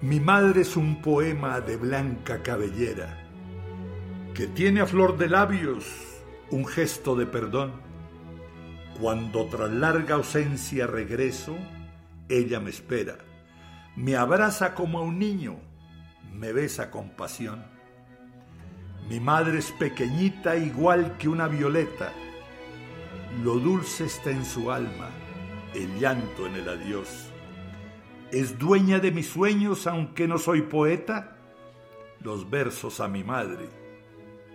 Mi madre es un poema de blanca cabellera que tiene a flor de labios un gesto de perdón. Cuando tras larga ausencia regreso, ella me espera, me abraza como a un niño, me besa con pasión. Mi madre es pequeñita igual que una violeta, lo dulce está en su alma, el llanto en el adiós es dueña de mis sueños aunque no soy poeta? Los versos a mi madre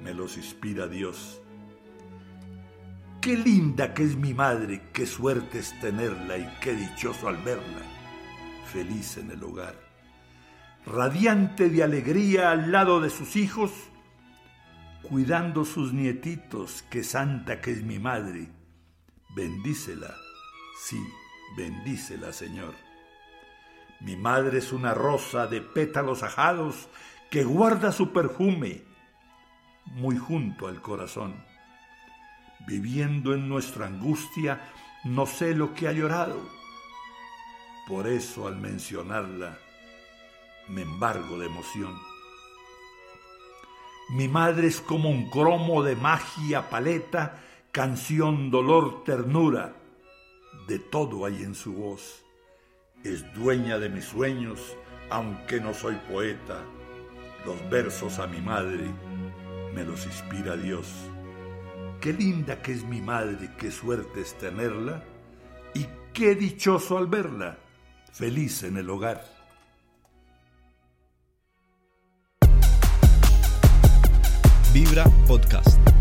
me los inspira Dios. Qué linda que es mi madre, qué suerte es tenerla y qué dichoso al verla, feliz en el hogar, radiante de alegría al lado de sus hijos, cuidando sus nietitos, qué santa que es mi madre. Bendícela, sí, bendícela, Señor. Mi madre es una rosa de pétalos ajados que guarda su perfume muy junto al corazón. Viviendo en nuestra angustia, no sé lo que ha llorado. Por eso al mencionarla, me embargo de emoción. Mi madre es como un cromo de magia, paleta, canción, dolor, ternura. De todo hay en su voz es dueña de mis sueños, aunque no soy poeta. Los versos a mi madre me los inspira Dios. Qué linda que es mi madre, qué suerte es tenerla, y qué dichoso al verla, feliz en el hogar. Vibra Podcast.